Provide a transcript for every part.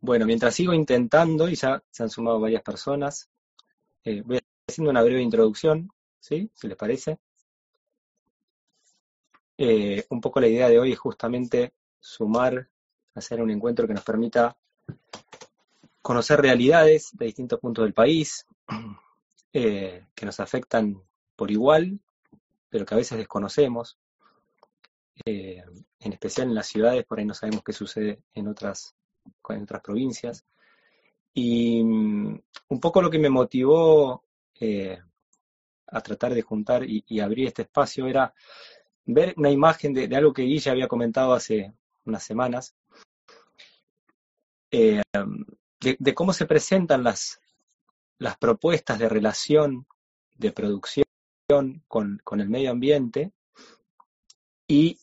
Bueno, mientras sigo intentando, y ya se han sumado varias personas, eh, voy haciendo una breve introducción, ¿sí? Si les parece. Eh, un poco la idea de hoy es justamente sumar, hacer un encuentro que nos permita conocer realidades de distintos puntos del país, eh, que nos afectan por igual, pero que a veces desconocemos, en especial en las ciudades, por ahí no sabemos qué sucede en otras en otras provincias. Y mm, un poco lo que me motivó eh, a tratar de juntar y, abrir este espacio era ver una imagen de, algo que Guilla había comentado hace unas semanas, eh, de, cómo se presentan las, las propuestas de relación de producción con, con el medio ambiente y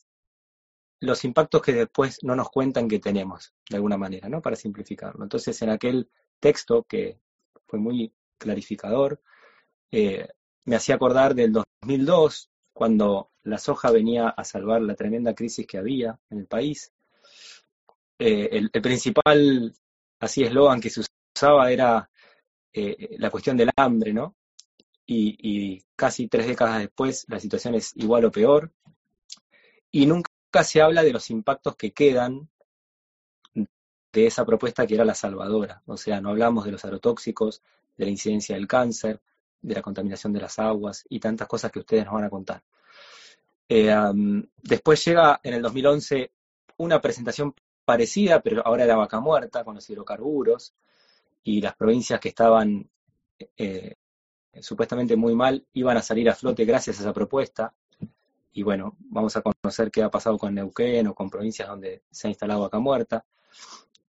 los impactos que después no nos cuentan que tenemos, de alguna manera, ¿no? Para simplificarlo. Entonces, en aquel texto que fue muy clarificador, eh, me hacía acordar del 2002, cuando la soja venía a salvar la tremenda crisis que había en el país. Eh, el, principal, así eslogan que se usaba era eh, la cuestión del hambre, ¿no? Y, y, casi tres décadas después la situación es igual o peor. Y nunca se habla de los impactos que quedan de esa propuesta que era la salvadora. O sea, no hablamos de los aerotóxicos, de la incidencia del cáncer, de la contaminación de las aguas y tantas cosas que ustedes nos van a contar. Eh, después llega en el 2011 una presentación parecida, pero ahora era vaca muerta, con los hidrocarburos, y las provincias que estaban eh, supuestamente muy mal iban a salir a flote gracias a esa propuesta y bueno, vamos a conocer qué ha pasado con Neuquén o con provincias donde se ha instalado vaca muerta.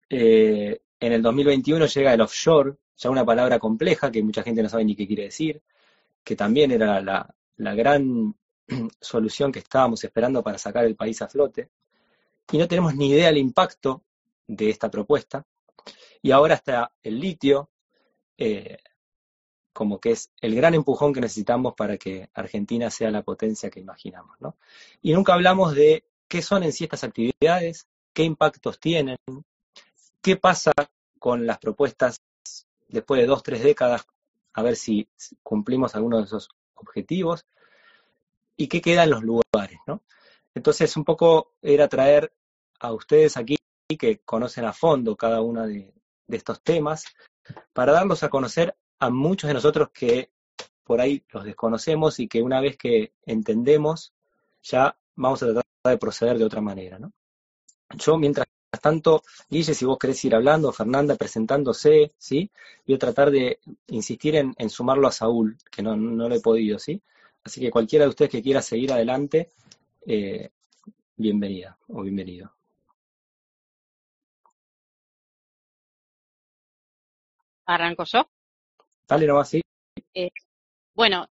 Eh, en el 2021 llega el offshore, ya una palabra compleja que mucha gente no sabe ni qué quiere decir, que también era la, la gran solución que estábamos esperando para sacar el país a flote. Y no tenemos ni idea del impacto de esta propuesta. Y ahora está el litio, eh, como que es el gran empujón que necesitamos para que Argentina sea la potencia que imaginamos. ¿no? Y nunca hablamos de qué son en sí estas actividades, qué impactos tienen, qué pasa con las propuestas después de dos, tres décadas, a ver si cumplimos algunos de esos objetivos, y qué queda en los lugares. ¿no? Entonces, un poco era traer a ustedes aquí que conocen a fondo cada uno de, de estos temas, para darlos a conocer a muchos de nosotros que por ahí los desconocemos y que una vez que entendemos, ya vamos a tratar de proceder de otra manera, ¿no? Yo, mientras tanto, Guille, si vos querés ir hablando, Fernanda presentándose, ¿sí? Voy a tratar de insistir en, sumarlo a Saúl, que no, no, lo he podido, ¿sí? Así que cualquiera de ustedes que quiera seguir adelante, eh, bienvenida o bienvenido. ¿Arranco yo? Dale nomás, sí. Eh, bueno,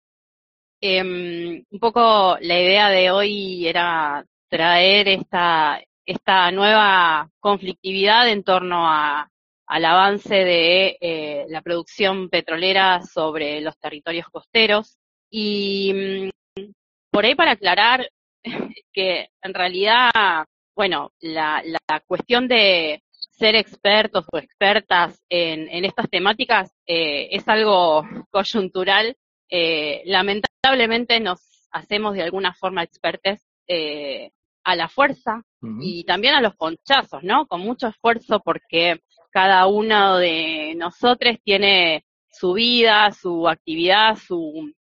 em, un poco la idea de hoy era traer esta, esta nueva conflictividad en torno a, al avance de eh, la producción petrolera sobre los territorios costeros. Y mm, por ahí para aclarar que en realidad, bueno, la, la cuestión de ser expertos o expertas en, en estas temáticas eh, es algo coyuntural. Eh, lamentablemente nos hacemos de alguna forma expertes eh, a la fuerza y también a los ponchazos, ¿no? Con mucho esfuerzo porque cada uno de nosotros tiene su vida, su actividad, su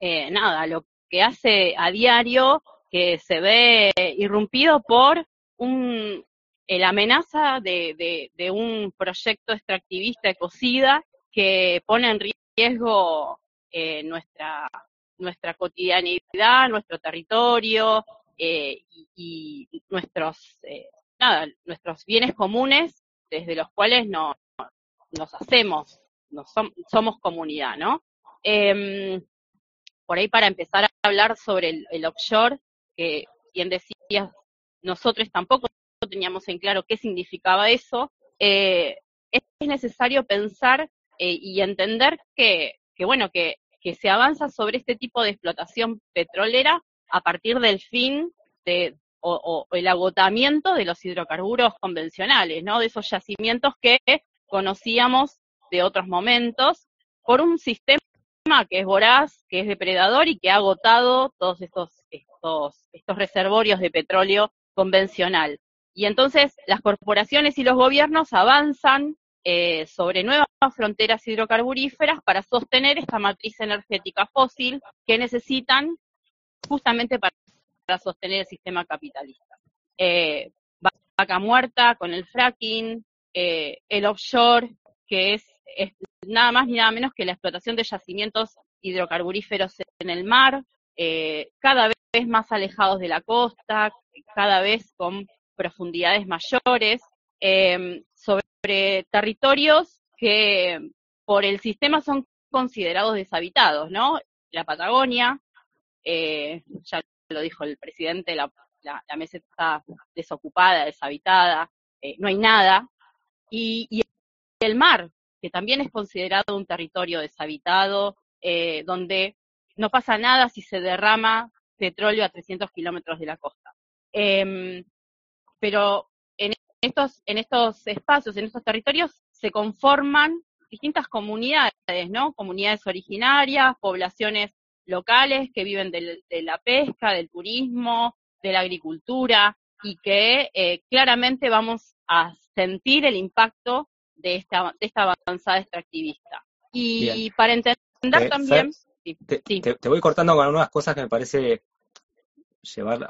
nada, lo que hace a diario que se ve irrumpido por un, la amenaza de, de, un proyecto extractivista ecocida que pone en riesgo eh, nuestra, nuestra cotidianidad, nuestro territorio eh, y, nuestros, eh, nada, nuestros bienes comunes desde los cuales no, nos hacemos, nos somos comunidad, ¿no? Em, por ahí para empezar a hablar sobre el, el offshore, que quien decía, nosotros tampoco teníamos en claro qué significaba eso, eh, es necesario pensar eh, y entender que, bueno, que, que, se avanza sobre este tipo de explotación petrolera a partir del fin de, o, el agotamiento de los hidrocarburos convencionales, ¿no? De esos yacimientos que conocíamos de otros momentos por un sistema que es voraz, que es depredador y que ha agotado todos estos, estos, estos reservorios de petróleo convencional. Y entonces las corporaciones y los gobiernos avanzan eh, sobre nuevas fronteras hidrocarburíferas para sostener esta matriz energética fósil que necesitan justamente para, sostener el sistema capitalista. Eh, vaca muerta con el fracking, eh, el offshore, que es, nada más ni nada menos que la explotación de yacimientos hidrocarburíferos en el mar, cada vez más alejados de la costa, cada vez con profundidades mayores, sobre territorios que por el sistema son considerados deshabitados, ¿no? La Patagonia, eh, ya lo dijo el presidente, la, la, mesa está desocupada, deshabitada, eh, no hay nada, y, el mar, que también es considerado un territorio deshabitado, eh, donde no pasa nada si se derrama petróleo a 300 kilómetros de la costa. Em, pero estos, en estos espacios, en estos territorios, se conforman distintas comunidades, ¿no? Comunidades originarias, poblaciones locales que viven de, la pesca, del turismo, de la agricultura, y que eh, claramente vamos a sentir el impacto de esta, de esta avanzada extractivista. Y para entender eh, también... te, voy cortando con algunas cosas que me parece llevar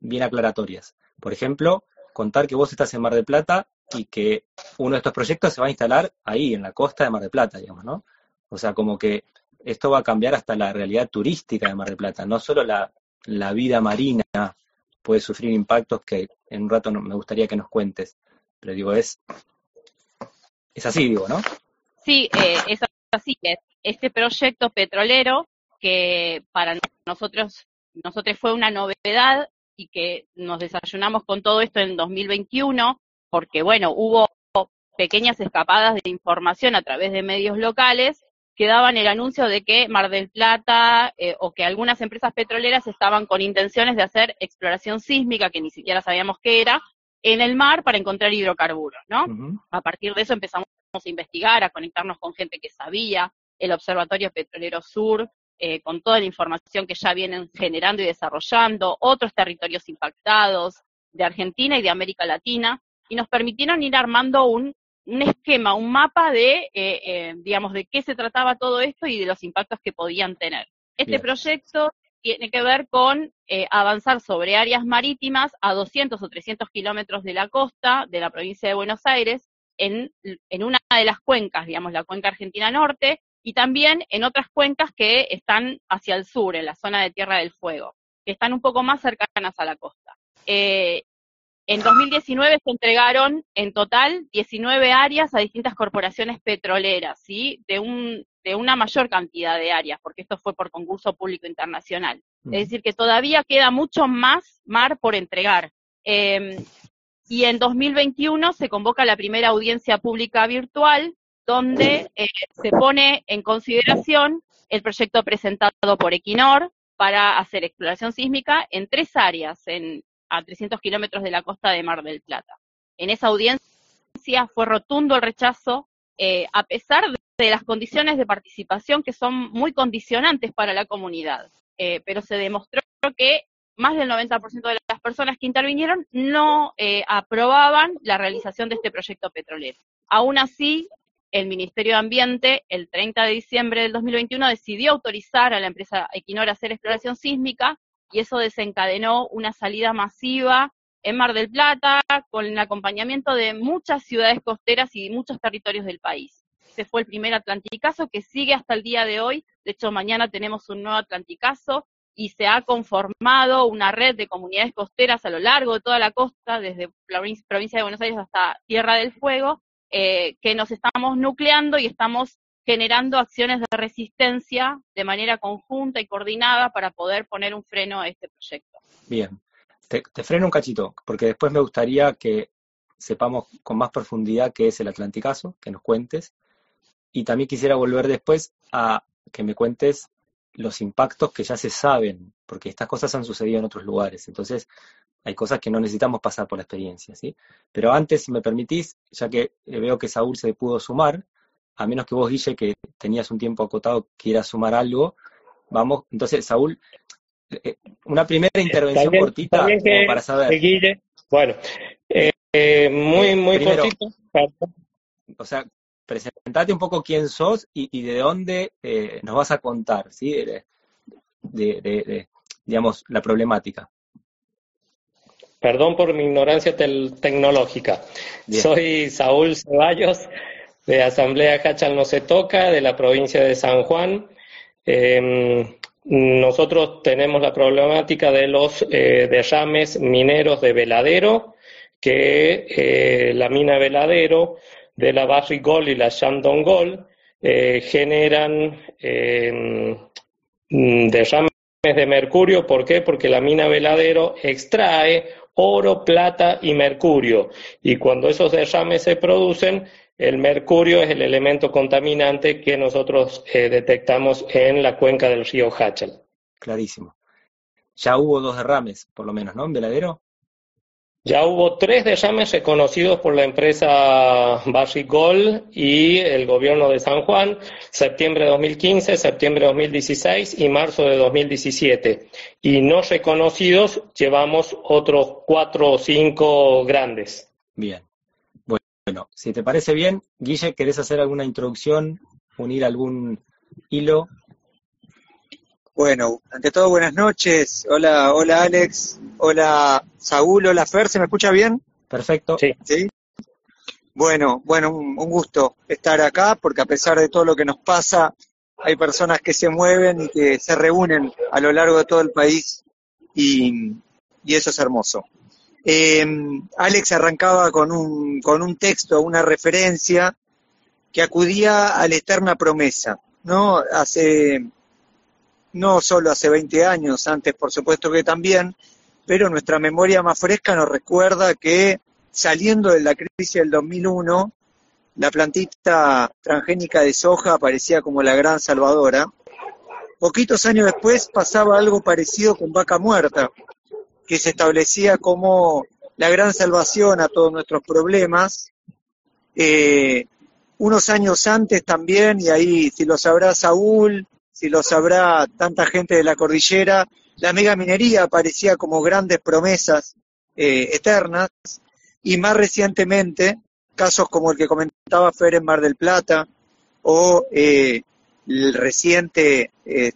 bien aclaratorias. Por ejemplo, contar que vos estás en Mar del Plata y que uno de estos proyectos se va a instalar ahí, en la costa de Mar del Plata, digamos, ¿no? O sea, como que esto va a cambiar hasta la realidad turística de Mar del Plata, no solo la, vida marina puede sufrir impactos que en un rato me gustaría que nos cuentes, pero digo, es, es así, digo, ¿no? Sí, eh, es así, es este proyecto petrolero que para nosotros, nosotros fue una novedad y que nos desayunamos con todo esto en 2021, porque bueno, hubo pequeñas escapadas de información a través de medios locales que daban el anuncio de que Mar del Plata eh, o que algunas empresas petroleras estaban con intenciones de hacer exploración sísmica, que ni siquiera sabíamos qué era, en el mar para encontrar hidrocarburos, ¿no? A partir de eso empezamos a investigar, a conectarnos con gente que sabía, el Observatorio Petrolero Sur eh, con toda la información que ya vienen generando y desarrollando, otros territorios impactados de Argentina y de América Latina, y nos permitieron ir armando un, esquema, un mapa de, eh, eh, digamos, de qué se trataba todo esto y de los impactos que podían tener. Este proyecto tiene que ver con avanzar sobre áreas marítimas a 200 o 300 kilómetros de la costa de la provincia de Buenos Aires, en, en, una de las cuencas, digamos, la cuenca argentina norte, y también en otras cuencas que están hacia el sur, en la zona de Tierra del Fuego, que están un poco más cercanas a la costa. Eh, en 2019 se entregaron en total 19 áreas a distintas corporaciones petroleras, ¿sí? De, un, de una mayor cantidad de áreas, porque esto fue por concurso público internacional. Es decir, que todavía queda mucho más mar por entregar. Em, y en 2021 se convoca la primera audiencia pública virtual donde eh, se pone en consideración el proyecto presentado por Equinor para hacer exploración sísmica en tres áreas en, a 300 kilómetros de la costa de Mar del Plata. En esa audiencia fue rotundo el rechazo, eh, a pesar de las condiciones de participación que son muy condicionantes para la comunidad. Eh, pero se demostró que más del 90% de las personas que intervinieron no aprobaban la realización de este proyecto petrolero. Aún así, el Ministerio de Ambiente, el 30 de diciembre del 2021, decidió autorizar a la empresa Equinor a hacer exploración sísmica y eso desencadenó una salida masiva en Mar del Plata con el acompañamiento de muchas ciudades costeras y muchos territorios del país. Ese fue el primer Atlanticazo que sigue hasta el día de hoy. De hecho, mañana tenemos un nuevo Atlanticazo y se ha conformado una red de comunidades costeras a lo largo de toda la costa, desde la provincia de Buenos Aires hasta Tierra del Fuego, eh, que nos estamos nucleando y estamos generando acciones de resistencia de manera conjunta y coordinada para poder poner un freno a este proyecto. Bien, te, freno un cachito, porque después me gustaría que sepamos con más profundidad qué es el Atlanticazo, que nos cuentes, y también quisiera volver después a que me cuentes los impactos que ya se saben, porque estas cosas han sucedido en otros lugares. Entonces, hay cosas que no necesitamos pasar por la experiencia, ¿sí? Pero antes, si me permitís, ya que eh, veo que Saúl se pudo sumar, a menos que vos, Guille, que tenías un tiempo acotado, quieras sumar algo, vamos, entonces, Saúl, eh, una primera intervención cortita para saber. Guille, bueno, eh, muy, muy cortito. O sea, presentate un poco quién sos y, de dónde nos vas a contar, ¿sí? de, digamos, la problemática. Perdón por mi ignorancia tecnológica. Soy Saúl Ceballos, de Asamblea Hachal No Se Toca, de la provincia de San Juan. Em, nosotros tenemos la problemática de los eh, derrames mineros de veladero, que eh, la mina veladero de la Barrigol y la Shandong Gold eh, generan em, derrames de mercurio. ¿Por qué? Porque la mina veladero extrae oro, plata y mercurio. Y cuando esos derrames se producen, el mercurio es el elemento contaminante que nosotros eh, detectamos en la cuenca del río Hachal. Clarísimo. Ya hubo dos derrames, por lo menos, ¿no? En veladero. Ya hubo tres derrames reconocidos por la empresa Barrigol y el gobierno de San Juan, septiembre de 2015, septiembre de 2016 y marzo de 2017. Y no reconocidos llevamos otros cuatro o cinco grandes. Bien. Bueno, si te parece bien, Guille, ¿querés hacer alguna introducción, unir algún hilo bueno, ante todo buenas noches. Hola, hola Alex. Hola Saúl, hola Fer, ¿se me escucha bien? Perfecto. Sí. Bueno, bueno, un, gusto estar acá porque a pesar de todo lo que nos pasa, hay personas que se mueven y que se reúnen a lo largo de todo el país y, eso es hermoso. Em, Alex arrancaba con un, con un texto, una referencia que acudía a la eterna promesa, ¿no? Hace no solo hace 20 años, antes por supuesto que también, pero nuestra memoria más fresca nos recuerda que saliendo de la crisis del 2001, la plantita transgénica de soja aparecía como la gran salvadora. Poquitos años después pasaba algo parecido con vaca muerta, que se establecía como la gran salvación a todos nuestros problemas. Eh, unos años antes también, y ahí si lo sabrá Saúl, si lo sabrá tanta gente de la cordillera, la mega minería aparecía como grandes promesas eh, eternas y más recientemente casos como el que comentaba Fer en Mar del Plata o eh, el reciente eh,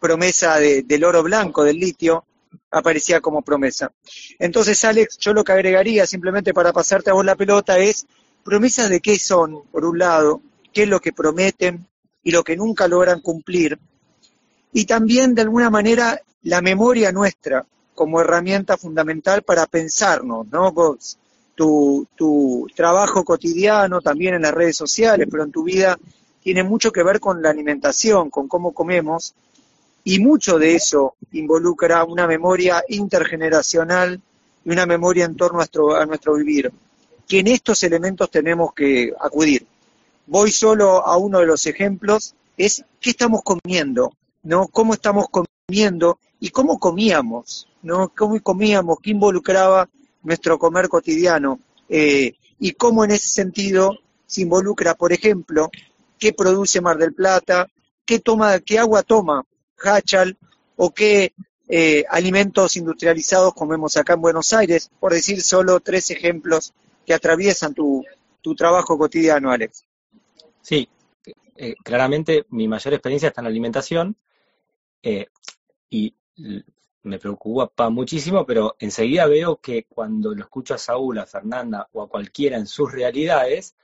promesa del oro blanco, del litio, aparecía como promesa. Entonces, Alex, yo lo que agregaría simplemente para pasarte a vos la pelota es promesas de qué son, por un lado, qué es lo que prometen, y lo que nunca logran cumplir. Y también, de alguna manera, la memoria nuestra como herramienta fundamental para pensarnos, ¿no? Tu, tu trabajo cotidiano, también en las redes sociales, pero en tu vida, tiene mucho que ver con la alimentación, con cómo comemos, y mucho de eso involucra una memoria intergeneracional y una memoria en torno a nuestro vivir, que en estos elementos tenemos que acudir voy solo a uno de los ejemplos, es qué estamos comiendo, ¿no? Cómo estamos comiendo y cómo comíamos, ¿no? Cómo comíamos, qué involucraba nuestro comer cotidiano eh, y cómo en ese sentido se involucra, por ejemplo, qué produce Mar del Plata, qué agua toma Hachal o qué eh, alimentos industrializados comemos acá en Buenos Aires, por decir solo tres ejemplos que atraviesan tu, tu trabajo cotidiano, Alex. Sí, eh, claramente mi mayor experiencia está en la alimentación eh, y me preocupa muchísimo, pero enseguida veo que cuando lo escucho a Saúl, a Fernanda o a cualquiera en sus realidades,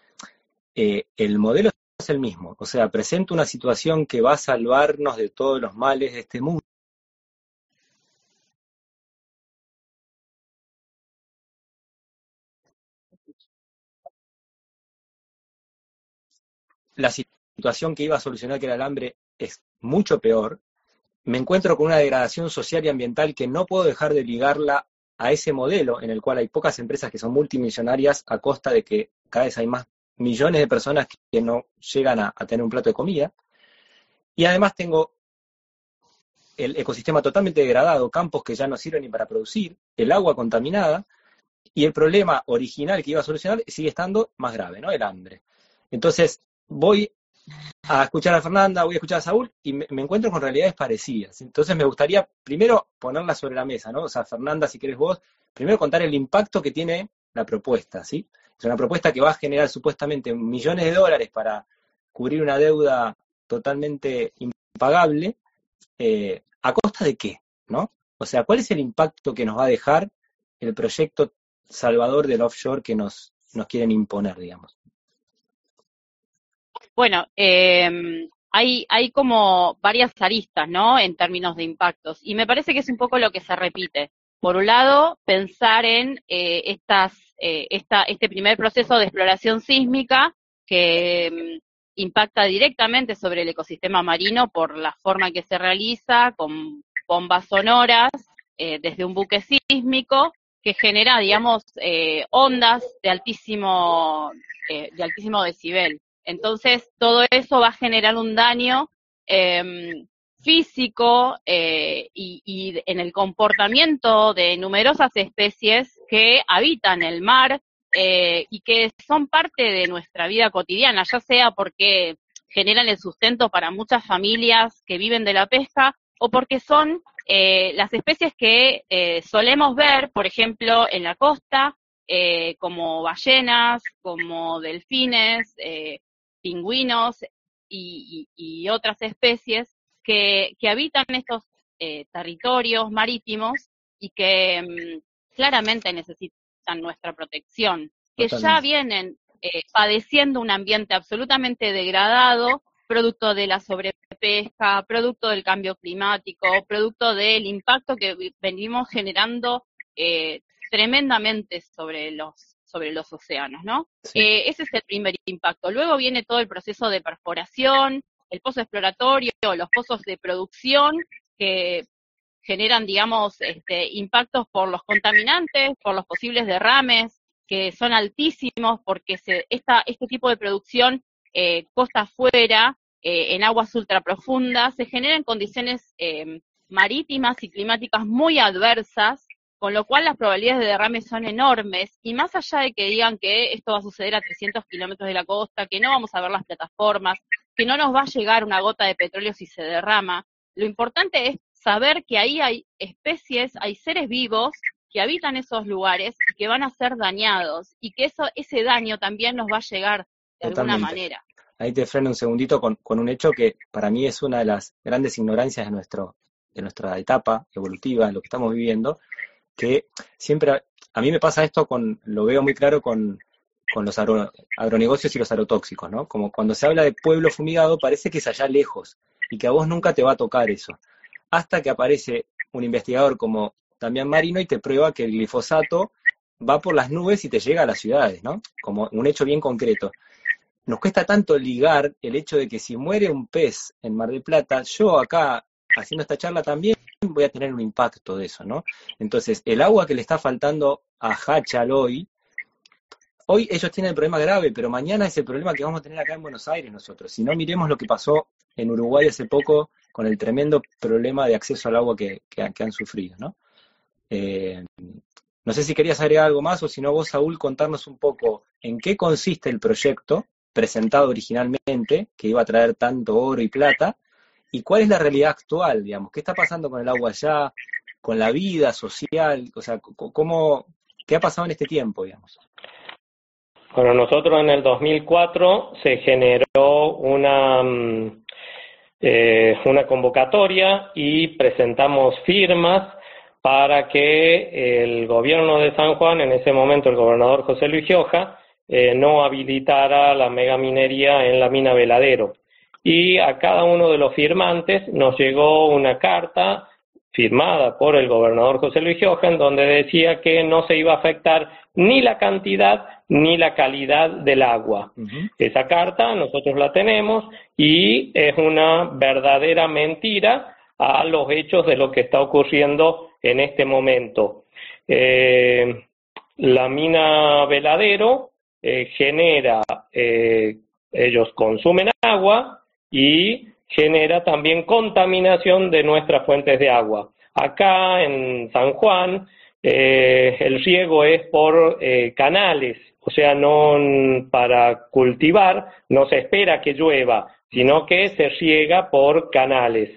eh, el modelo es el mismo. O sea, presenta una situación que va a salvarnos de todos los males de este mundo. La situación que iba a solucionar, que era el hambre, es mucho peor, me encuentro con una degradación social y ambiental que no puedo dejar de ligarla a ese modelo en el cual hay pocas empresas que son multimillonarias a costa de que cada vez hay más millones de personas que no llegan a, tener un plato de comida. Y además tengo el ecosistema totalmente degradado, campos que ya no sirven ni para producir, el agua contaminada, y el problema original que iba a solucionar sigue estando más grave, ¿no? El hambre. Entonces, voy a escuchar a Fernanda, voy a escuchar a Saúl y me, encuentro con realidades parecidas. Entonces me gustaría primero ponerla sobre la mesa, ¿no? O sea, Fernanda, si querés vos, primero contar el impacto que tiene la propuesta, ¿sí? Es una propuesta que va a generar supuestamente millones de dólares para cubrir una deuda totalmente impagable, eh, ¿a costa de qué? ¿No? O sea, ¿cuál es el impacto que nos va a dejar el proyecto salvador del offshore que nos, nos quieren imponer, digamos? Bueno, eh, hay, como varias aristas, ¿no? En términos de impactos. Y me parece que es un poco lo que se repite. Por un lado, pensar en eh, estas, eh, esta, este primer proceso de exploración sísmica que mm, impacta directamente sobre el ecosistema marino por la forma que se realiza, con bombas sonoras, eh, desde un buque sísmico, que genera, digamos, eh, ondas de altísimo, eh, de altísimo decibel. Entonces, todo eso va a generar un daño em, físico eh, y, en el comportamiento de numerosas especies que habitan el mar eh, y que son parte de nuestra vida cotidiana, ya sea porque generan el sustento para muchas familias que viven de la pesca o porque son eh, las especies que solemos ver, por ejemplo, en la costa, como ballenas, como delfines, pingüinos y, otras especies que, habitan estos eh, territorios marítimos y que mm, claramente necesitan nuestra protección, que ya vienen eh, padeciendo un ambiente absolutamente degradado, producto de la sobrepesca, producto del cambio climático, producto del impacto que venimos generando eh, tremendamente sobre los sobre los océanos, ¿no? Eh, ese es el primer impacto. Luego viene todo el proceso de perforación, el pozo exploratorio, los pozos de producción que generan, digamos, este, impactos por los contaminantes, por los posibles derrames, que son altísimos porque se, esta, este tipo de producción eh, costa afuera, eh, en aguas ultraprofundas, se generan condiciones marítimas y climáticas muy adversas con lo cual las probabilidades de derrame son enormes y más allá de que digan que esto va a suceder a 300 kilómetros de la costa, que no vamos a ver las plataformas, que no nos va a llegar una gota de petróleo si se derrama, lo importante es saber que ahí hay especies, hay seres vivos que habitan esos lugares y que van a ser dañados y que eso, ese daño también nos va a llegar de alguna manera. Ahí te freno un segundito con, con un hecho que para mí es una de las grandes ignorancias de, nuestro, de nuestra etapa evolutiva, en lo que estamos viviendo, que siempre, a mí me pasa esto con, lo veo muy claro con, con los agronegocios y los agrotóxicos, ¿no? Como cuando se habla de pueblo fumigado, parece que es allá lejos y que a vos nunca te va a tocar eso. Hasta que aparece un investigador como Damián Marino y te prueba que el glifosato va por las nubes y te llega a las ciudades, ¿no? Como un hecho bien concreto. Nos cuesta tanto ligar el hecho de que si muere un pez en Mar del Plata, yo acá haciendo esta charla también voy a tener un impacto de eso, ¿no? Entonces, el agua que le está faltando a Hachal hoy, hoy ellos tienen el problema grave, pero mañana es el problema que vamos a tener acá en Buenos Aires nosotros. Si no, miremos lo que pasó en Uruguay hace poco con el tremendo problema de acceso al agua que, han sufrido, ¿no? Eh, no sé si querías agregar algo más o si no vos, Saúl, contarnos un poco en qué consiste el proyecto presentado originalmente, que iba a traer tanto oro y plata, y cuál es la realidad actual, digamos, qué está pasando con el agua allá, con la vida social, o sea, cómo, qué ha pasado en este tiempo, digamos. Bueno, nosotros en el 2004 se generó una, mm, eh, una convocatoria y presentamos firmas para que el gobierno de San Juan, en ese momento el gobernador José Luis Gioja, eh, no habilitara la megaminería en la mina Veladero y a cada uno de los firmantes nos llegó una carta firmada por el gobernador José Luis Johan, donde decía que no se iba a afectar ni la cantidad ni la calidad del agua. Esa carta nosotros la tenemos y es una verdadera mentira a los hechos de lo que está ocurriendo en este momento. Eh, la mina Veladero eh, genera, eh, ellos consumen agua, y genera también contaminación de nuestras fuentes de agua. Acá en San Juan eh, el riego es por eh, canales, o sea, no para cultivar, no se espera que llueva, sino que se riega por canales.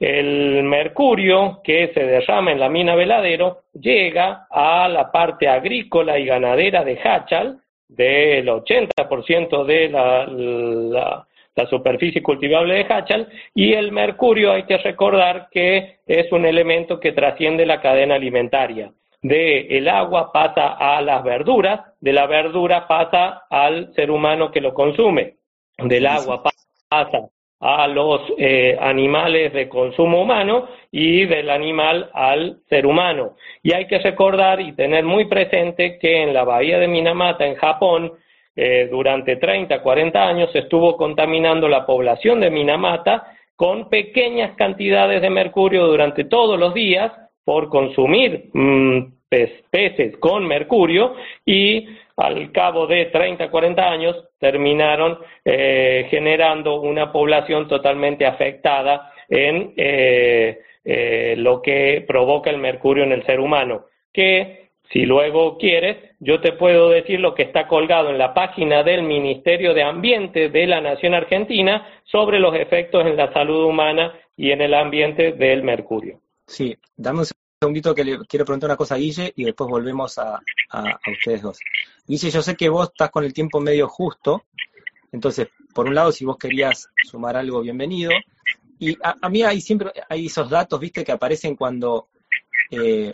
El mercurio que se derrama en la mina Veladero llega a la parte agrícola y ganadera de Hachal, del 80% de la, la superficie cultivable de Hachal, y el mercurio hay que recordar que es un elemento que trasciende la cadena alimentaria. De el agua pasa a las verduras, de la verdura pasa al ser humano que lo consume, del agua pasa a los eh, animales de consumo humano y del animal al ser humano. Y hay que recordar y tener muy presente que en la bahía de Minamata, en Japón, eh, durante 30, 40 años estuvo contaminando la población de Minamata con pequeñas cantidades de mercurio durante todos los días por consumir mm, peces con mercurio y al cabo de 30, 40 años terminaron eh, generando una población totalmente afectada en eh, lo que provoca el mercurio en el ser humano, que si luego quieres, yo te puedo decir lo que está colgado en la página del Ministerio de Ambiente de la Nación Argentina sobre los efectos en la salud humana y en el ambiente del mercurio. Sí, dame un segundito que le quiero preguntar una cosa a Guille y después volvemos a, ustedes dos. Guille, yo sé que vos estás con el tiempo medio justo, entonces, por un lado, si vos querías sumar algo, bienvenido. Y a, mí hay siempre hay esos datos, viste, que aparecen cuando eh,